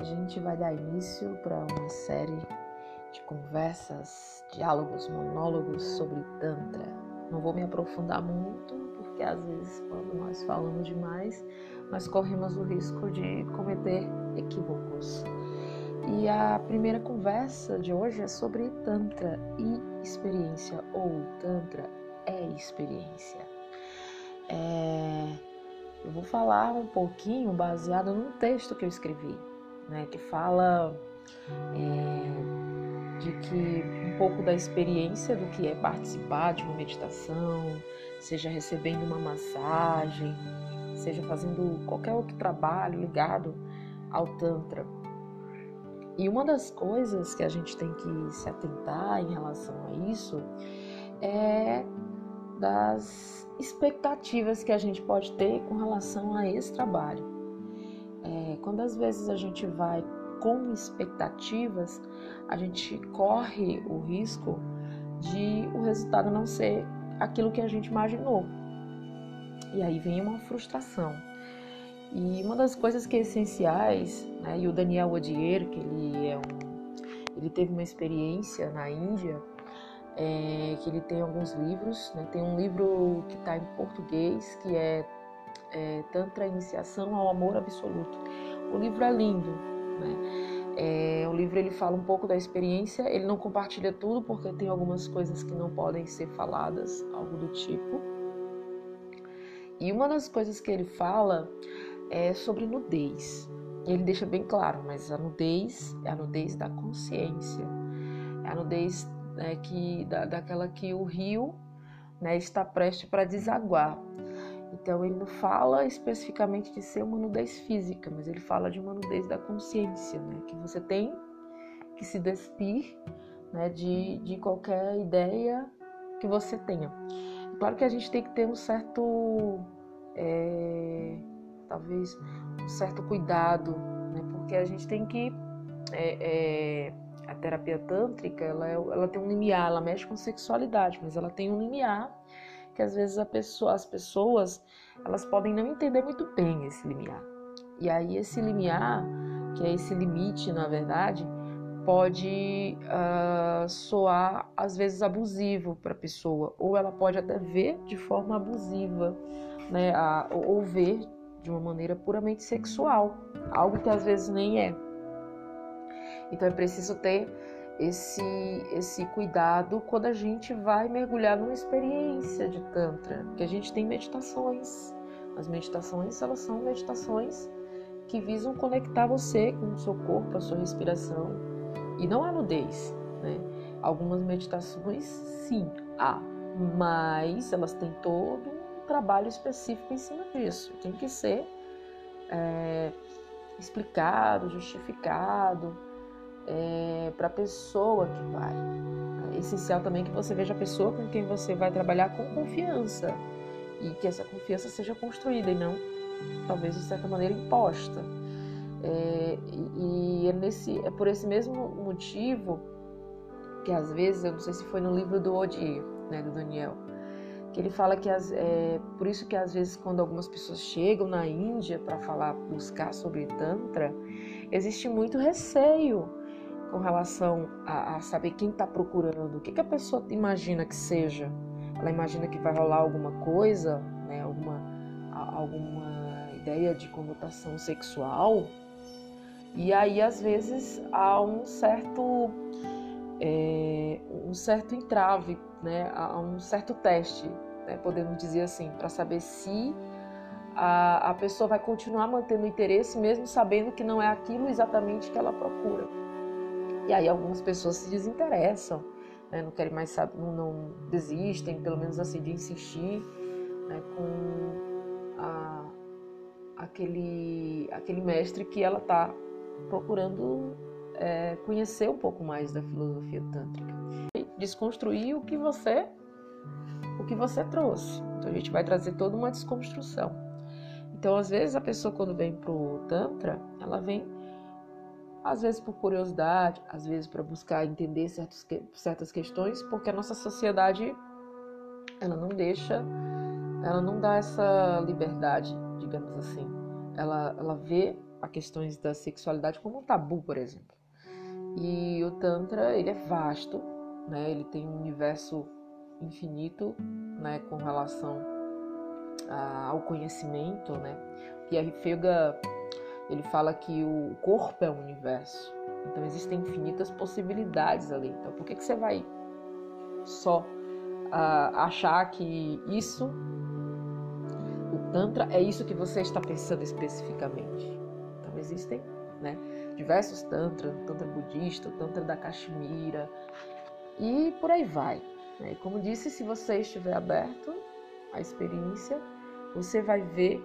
a gente vai dar início para uma série de conversas, diálogos, monólogos sobre Tantra. Não vou me aprofundar muito, porque às vezes, quando nós falamos demais, nós corremos o risco de cometer equívocos. E a primeira conversa de hoje é sobre Tantra e experiência, ou Tantra é experiência. É... Eu vou falar um pouquinho baseado num texto que eu escrevi, né, que fala é, de que um pouco da experiência do que é participar de uma meditação, seja recebendo uma massagem, seja fazendo qualquer outro trabalho ligado ao Tantra. E uma das coisas que a gente tem que se atentar em relação a isso é das expectativas que a gente pode ter com relação a esse trabalho. É, quando às vezes a gente vai com expectativas, a gente corre o risco de o resultado não ser aquilo que a gente imaginou. E aí vem uma frustração. E uma das coisas que é essenciais, né, e o Daniel Odier, que ele é um ele teve uma experiência na Índia é, que ele tem alguns livros. Né? Tem um livro que está em português que é, é Tantra Iniciação ao Amor Absoluto. O livro é lindo. Né? É, o livro ele fala um pouco da experiência. Ele não compartilha tudo porque tem algumas coisas que não podem ser faladas, algo do tipo. E uma das coisas que ele fala é sobre nudez. Ele deixa bem claro, mas a nudez é a nudez da consciência, é a nudez né, que, da, daquela que o rio né, está prestes para desaguar. Então ele não fala especificamente de ser uma nudez física, mas ele fala de uma nudez da consciência, né, que você tem que se despir né, de, de qualquer ideia que você tenha. Claro que a gente tem que ter um certo, é, talvez, um certo cuidado, né, porque a gente tem que é, é, a terapia tântrica, ela, é, ela tem um limiar, ela mexe com sexualidade, mas ela tem um limiar que às vezes pessoa, as pessoas elas podem não entender muito bem esse limiar. E aí esse limiar, que é esse limite, na verdade, pode uh, soar às vezes abusivo para a pessoa, ou ela pode até ver de forma abusiva, né, a, ou ver de uma maneira puramente sexual, algo que às vezes nem é. Então é preciso ter esse, esse cuidado quando a gente vai mergulhar numa experiência de Tantra, porque a gente tem meditações. As meditações, elas são meditações que visam conectar você com o seu corpo, a sua respiração. E não há nudez, né? Algumas meditações, sim, há, mas elas têm todo um trabalho específico em cima disso. Tem que ser é, explicado, justificado, é, para a pessoa que vai. É essencial também que você veja a pessoa com quem você vai trabalhar com confiança e que essa confiança seja construída e não, talvez de certa maneira, imposta. É, e, é, nesse, é por esse mesmo motivo que às vezes, eu não sei se foi no livro do Odir, né, do Daniel, que ele fala que as, é por isso que às vezes quando algumas pessoas chegam na Índia para falar, buscar sobre tantra, existe muito receio com relação a, a saber quem está procurando, o que, que a pessoa imagina que seja. Ela imagina que vai rolar alguma coisa, né, alguma, alguma ideia de conotação sexual. E aí, às vezes, há um certo, é, um certo entrave, né, há um certo teste, né, podemos dizer assim, para saber se a, a pessoa vai continuar mantendo o interesse, mesmo sabendo que não é aquilo exatamente que ela procura. E aí algumas pessoas se desinteressam, né? não querem mais saber, não, não, desistem, pelo menos assim, de insistir né? com a, aquele, aquele mestre que ela está procurando é, conhecer um pouco mais da filosofia tântrica. Desconstruir o que você o que você trouxe. Então a gente vai trazer toda uma desconstrução. Então, às vezes a pessoa quando vem pro tantra, ela vem às vezes por curiosidade, às vezes para buscar entender certos, certas questões, porque a nossa sociedade ela não deixa, ela não dá essa liberdade, digamos assim. Ela, ela vê a questões da sexualidade como um tabu, por exemplo. E o Tantra, ele é vasto, né? Ele tem um universo infinito, né, com relação a, ao conhecimento, né? Pierre Feiga, ele fala que o corpo é um universo. Então existem infinitas possibilidades ali. Então por que que você vai só uh, achar que isso, o Tantra, é isso que você está pensando especificamente. Então existem né, diversos Tantra, Tantra budista, Tantra da Caxemira e por aí vai. Né? Como disse, se você estiver aberto à experiência, você vai ver,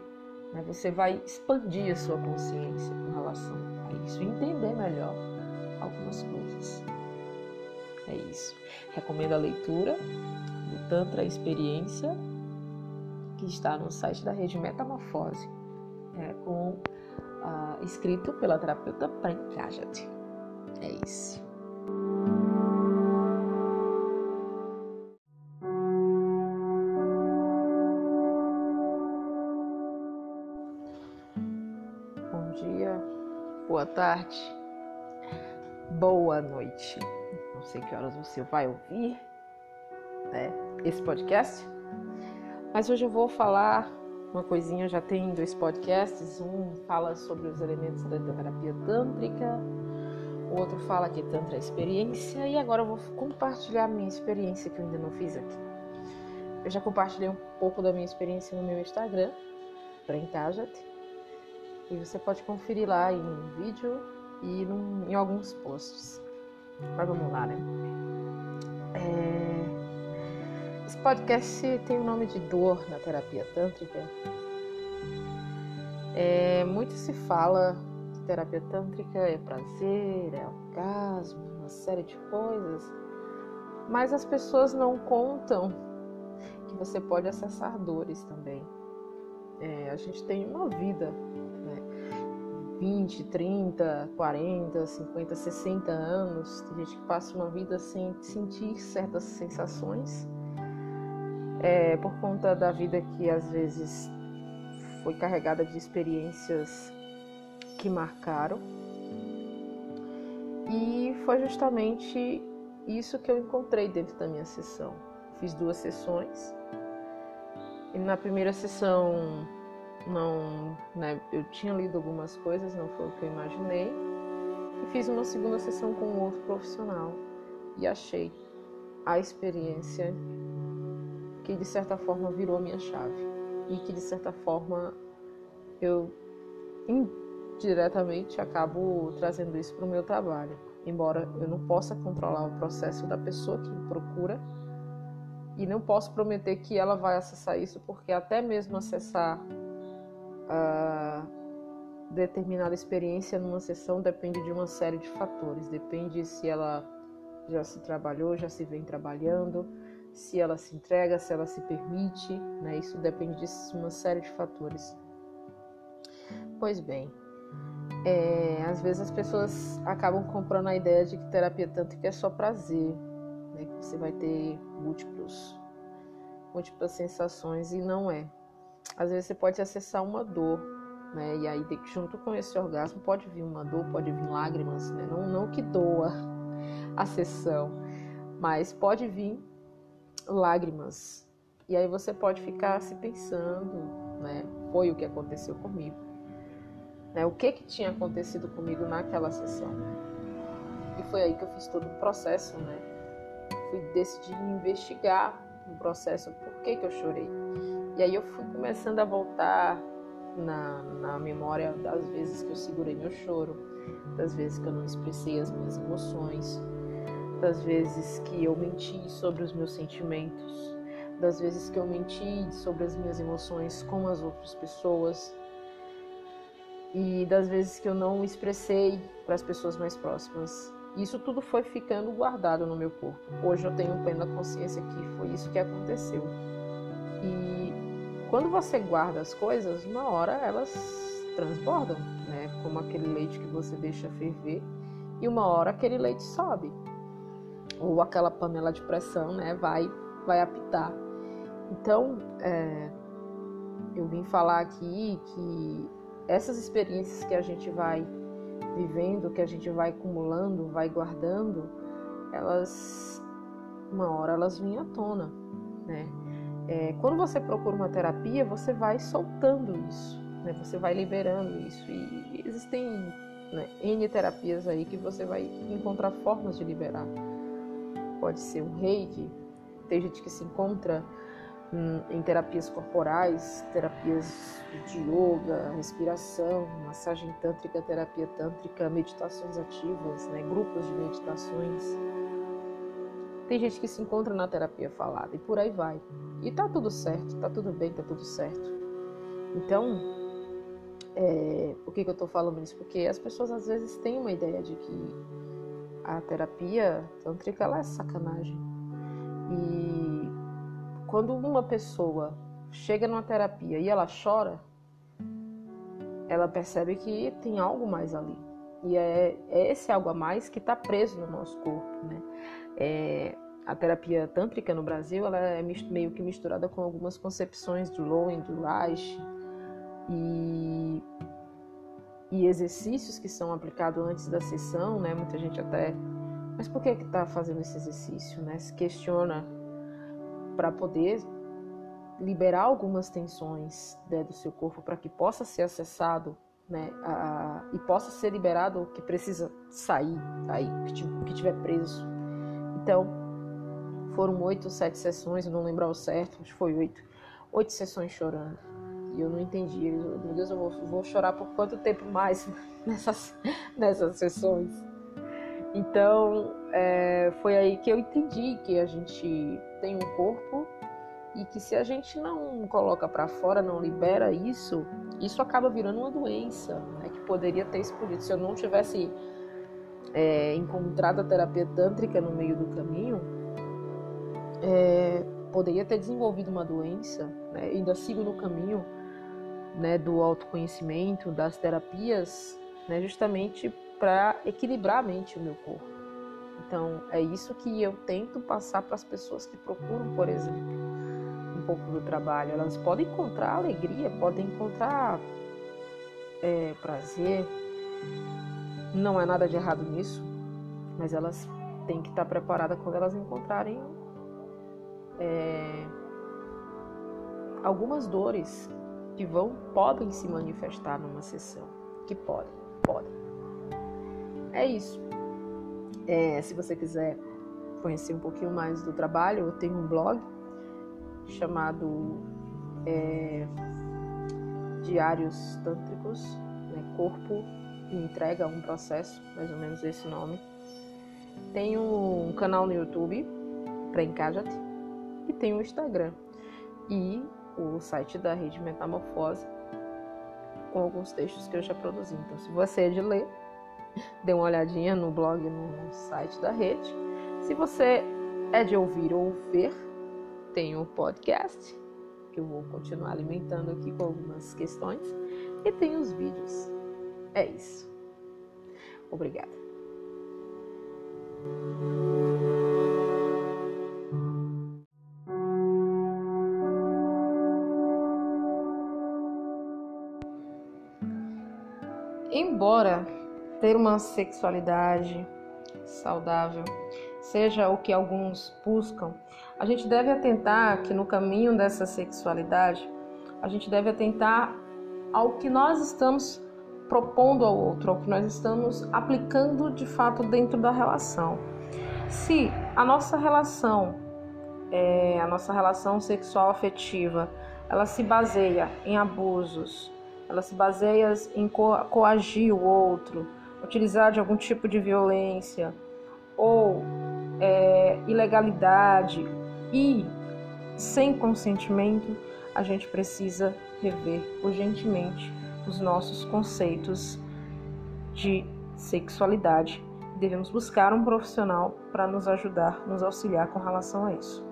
né, você vai expandir a sua consciência com relação a isso, entender melhor algumas coisas. É isso. Recomendo a leitura do Tantra Experiência, que está no site da rede Metamorfose, é, com uh, escrito pela terapeuta Prem Kajat. É isso. Tarde, boa noite não sei que horas você vai ouvir né, esse podcast, mas hoje eu vou falar uma coisinha. Já tem dois podcasts: um fala sobre os elementos da terapia tântrica, o outro fala que Tantra é experiência, e agora eu vou compartilhar a minha experiência que eu ainda não fiz aqui. Eu já compartilhei um pouco da minha experiência no meu Instagram, Brenkajat, e você pode conferir lá em um vídeo e num, em alguns posts. Mas vamos lá, né? É... Esse podcast tem o nome de dor na terapia tântrica. É, muito se fala que terapia tântrica é prazer, é orgasmo, uma série de coisas, mas as pessoas não contam que você pode acessar dores também. É, a gente tem uma vida 20, 30, 40, 50, 60 anos. Tem gente que passa uma vida sem sentir certas sensações, é, por conta da vida que às vezes foi carregada de experiências que marcaram. E foi justamente isso que eu encontrei dentro da minha sessão. Fiz duas sessões. E na primeira sessão não, né, eu tinha lido algumas coisas, não foi o que eu imaginei. E fiz uma segunda sessão com um outro profissional e achei a experiência que de certa forma virou a minha chave e que de certa forma eu indiretamente acabo trazendo isso para o meu trabalho. Embora eu não possa controlar o processo da pessoa que me procura e não posso prometer que ela vai acessar isso, porque até mesmo acessar determinada experiência numa sessão depende de uma série de fatores. Depende se ela já se trabalhou, já se vem trabalhando, se ela se entrega, se ela se permite, né? Isso depende de uma série de fatores. Pois bem, é, às vezes as pessoas acabam comprando a ideia de que terapia tântrica é só prazer, né? Que você vai ter múltiplos, múltiplas sensações e não é às vezes você pode acessar uma dor, né? E aí, junto com esse orgasmo, pode vir uma dor, pode vir lágrimas, né? Não, não que doa a sessão, mas pode vir lágrimas. E aí você pode ficar se pensando, né? Foi o que aconteceu comigo. Né? O que que tinha acontecido comigo naquela sessão? E foi aí que eu fiz todo o processo, né? Fui decidir investigar o processo, por que que eu chorei e aí eu fui começando a voltar na, na memória das vezes que eu segurei meu choro, das vezes que eu não expressei as minhas emoções, das vezes que eu menti sobre os meus sentimentos, das vezes que eu menti sobre as minhas emoções com as outras pessoas e das vezes que eu não expressei para as pessoas mais próximas. Isso tudo foi ficando guardado no meu corpo. Hoje eu tenho plena consciência que foi isso que aconteceu. E quando você guarda as coisas, uma hora elas transbordam, né? Como aquele leite que você deixa ferver e uma hora aquele leite sobe. Ou aquela panela de pressão, né? Vai, vai apitar. Então, é, eu vim falar aqui que essas experiências que a gente vai vivendo, que a gente vai acumulando, vai guardando, elas uma hora elas vêm à tona, né? É, quando você procura uma terapia, você vai soltando isso, né? Você vai liberando isso e existem né, N terapias aí que você vai encontrar formas de liberar. Pode ser um reiki, tem gente que se encontra hum, em terapias corporais, terapias de yoga, respiração, massagem tântrica, terapia tântrica, meditações ativas, né, grupos de meditações. Tem gente que se encontra na terapia falada e por aí vai. E tá tudo certo, tá tudo bem, tá tudo certo. Então, é, por que, que eu tô falando isso? Porque as pessoas às vezes têm uma ideia de que a terapia tântrica ela é sacanagem. E quando uma pessoa chega numa terapia e ela chora, ela percebe que tem algo mais ali. E é, é esse algo a mais que está preso no nosso corpo, né? É, a terapia tântrica no Brasil ela é meio que misturada com algumas concepções do Lowen, do Reich e, e exercícios que são aplicados antes da sessão, né? Muita gente até, mas por que que está fazendo esse exercício, né? Se questiona para poder liberar algumas tensões né, do seu corpo para que possa ser acessado né, a, e possa ser liberado o que precisa sair aí, que tiver preso. Então, foram oito, sete sessões, não lembro ao certo, que foi oito. Oito sessões chorando. E eu não entendi. Eu, meu Deus, eu vou, vou chorar por quanto tempo mais nessas, nessas sessões? Então, é, foi aí que eu entendi que a gente tem um corpo e que se a gente não coloca para fora, não libera isso, isso acaba virando uma doença, né, que poderia ter explodido. Se eu não tivesse é, encontrado a terapia tântrica no meio do caminho, é, poderia ter desenvolvido uma doença, né, ainda sigo no caminho né, do autoconhecimento, das terapias, né, justamente para equilibrar a mente e o meu corpo. Então, é isso que eu tento passar para as pessoas que procuram, por exemplo, um pouco do trabalho. Elas podem encontrar alegria, podem encontrar é, prazer, não é nada de errado nisso, mas elas têm que estar preparadas quando elas encontrarem é, algumas dores que vão podem se manifestar numa sessão, que podem, podem. É isso. É, se você quiser conhecer um pouquinho mais do trabalho, eu tenho um blog chamado é, Diários Tântricos, né, Corpo e Entrega um Processo, mais ou menos esse nome. Tenho um canal no YouTube, para Encajate, e tenho o Instagram. E o site da Rede Metamorfose, com alguns textos que eu já produzi. Então, se você é de ler, dê uma olhadinha no blog, no site da rede. Se você é de ouvir ou ver, tem o podcast, que eu vou continuar alimentando aqui com algumas questões, e tem os vídeos. É isso. Obrigada. Embora ter uma sexualidade saudável seja o que alguns buscam, a gente deve atentar que no caminho dessa sexualidade, a gente deve atentar ao que nós estamos propondo ao outro, ao que nós estamos aplicando de fato dentro da relação. Se a nossa relação, é, a nossa relação sexual afetiva, ela se baseia em abusos, ela se baseia em co coagir o outro, utilizar de algum tipo de violência ou é, ilegalidade e sem consentimento, a gente precisa rever urgentemente os nossos conceitos de sexualidade. Devemos buscar um profissional para nos ajudar, nos auxiliar com relação a isso.